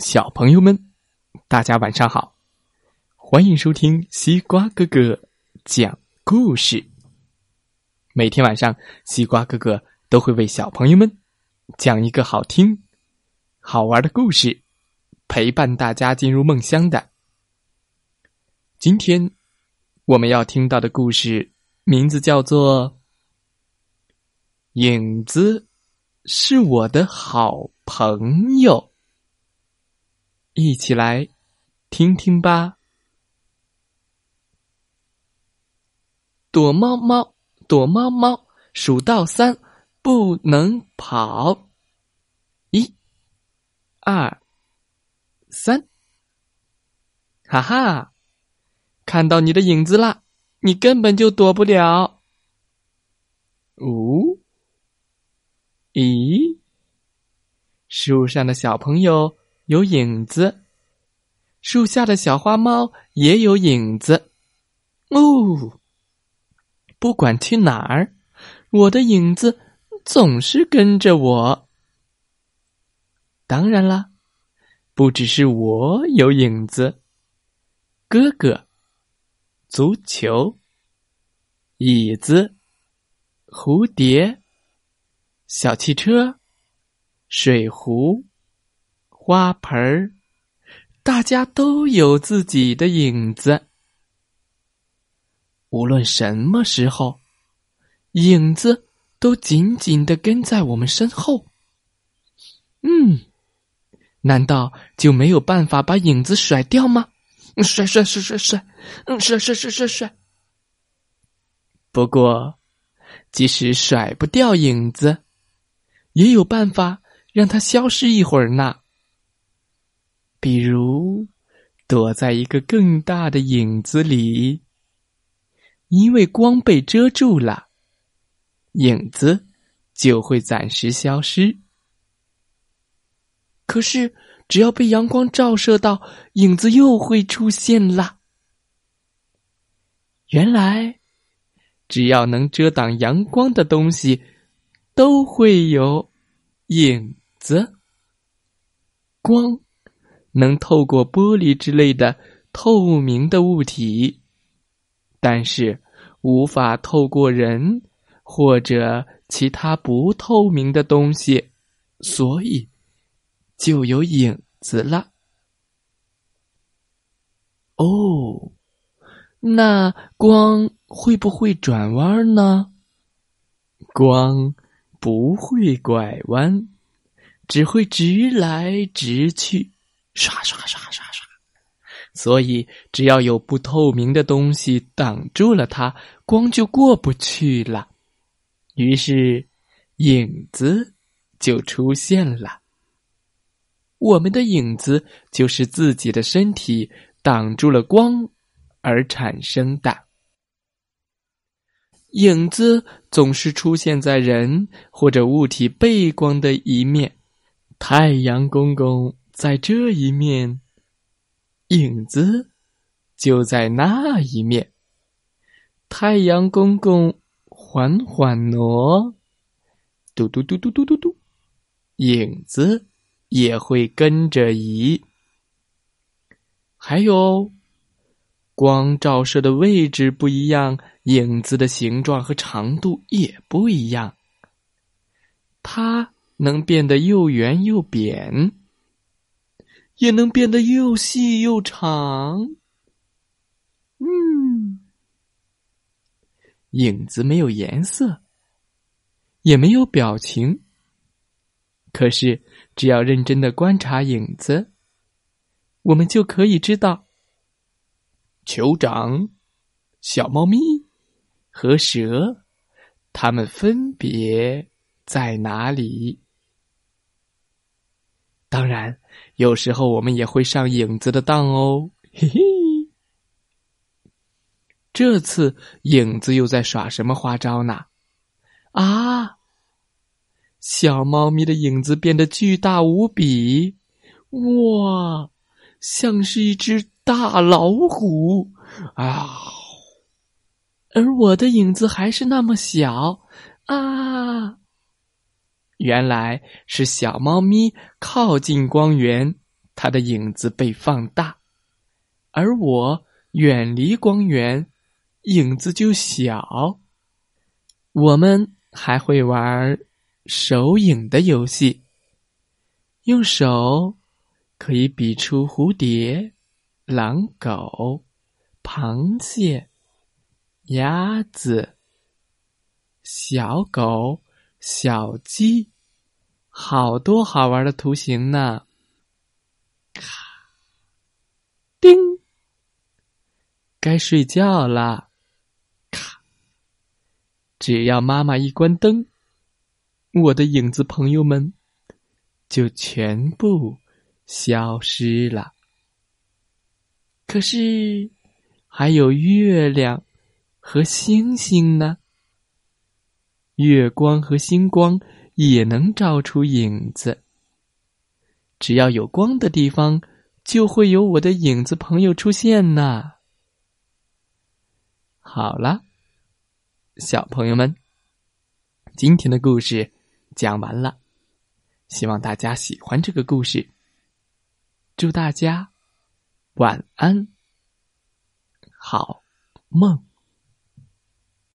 小朋友们，大家晚上好！欢迎收听西瓜哥哥讲故事。每天晚上，西瓜哥哥都会为小朋友们讲一个好听、好玩的故事，陪伴大家进入梦乡的。今天我们要听到的故事名字叫做《影子是我的好朋友》。一起来听听吧。躲猫猫，躲猫猫，数到三不能跑。一、二、三，哈哈，看到你的影子啦！你根本就躲不了。五，咦，树上的小朋友。有影子，树下的小花猫也有影子。哦，不管去哪儿，我的影子总是跟着我。当然啦，不只是我有影子，哥哥、足球、椅子、蝴蝶、小汽车、水壶。花盆儿，大家都有自己的影子。无论什么时候，影子都紧紧的跟在我们身后。嗯，难道就没有办法把影子甩掉吗？甩甩甩甩甩，嗯，甩甩甩甩甩。不过，即使甩不掉影子，也有办法让它消失一会儿呢。比如，躲在一个更大的影子里，因为光被遮住了，影子就会暂时消失。可是，只要被阳光照射到，影子又会出现了。原来，只要能遮挡阳光的东西，都会有影子。光。能透过玻璃之类的透明的物体，但是无法透过人或者其他不透明的东西，所以就有影子了。哦，那光会不会转弯呢？光不会拐弯，只会直来直去。刷刷刷刷刷，所以只要有不透明的东西挡住了它，光就过不去了。于是，影子就出现了。我们的影子就是自己的身体挡住了光而产生的。影子总是出现在人或者物体背光的一面。太阳公公。在这一面，影子就在那一面。太阳公公缓缓挪，嘟嘟嘟嘟嘟嘟嘟，影子也会跟着移。还有，光照射的位置不一样，影子的形状和长度也不一样。它能变得又圆又扁。也能变得又细又长。嗯，影子没有颜色，也没有表情。可是，只要认真的观察影子，我们就可以知道，酋长、小猫咪和蛇，它们分别在哪里。当然，有时候我们也会上影子的当哦，嘿嘿。这次影子又在耍什么花招呢？啊，小猫咪的影子变得巨大无比，哇，像是一只大老虎啊！而我的影子还是那么小啊。原来是小猫咪靠近光源，它的影子被放大；而我远离光源，影子就小。我们还会玩手影的游戏，用手可以比出蝴蝶、狼狗、螃蟹、鸭子、小狗、小鸡，好多好玩的图形呢！咔，叮，该睡觉啦。只要妈妈一关灯，我的影子朋友们就全部消失了。可是还有月亮和星星呢，月光和星光也能照出影子。只要有光的地方，就会有我的影子朋友出现呢。好了。小朋友们，今天的故事讲完了，希望大家喜欢这个故事。祝大家晚安，好梦。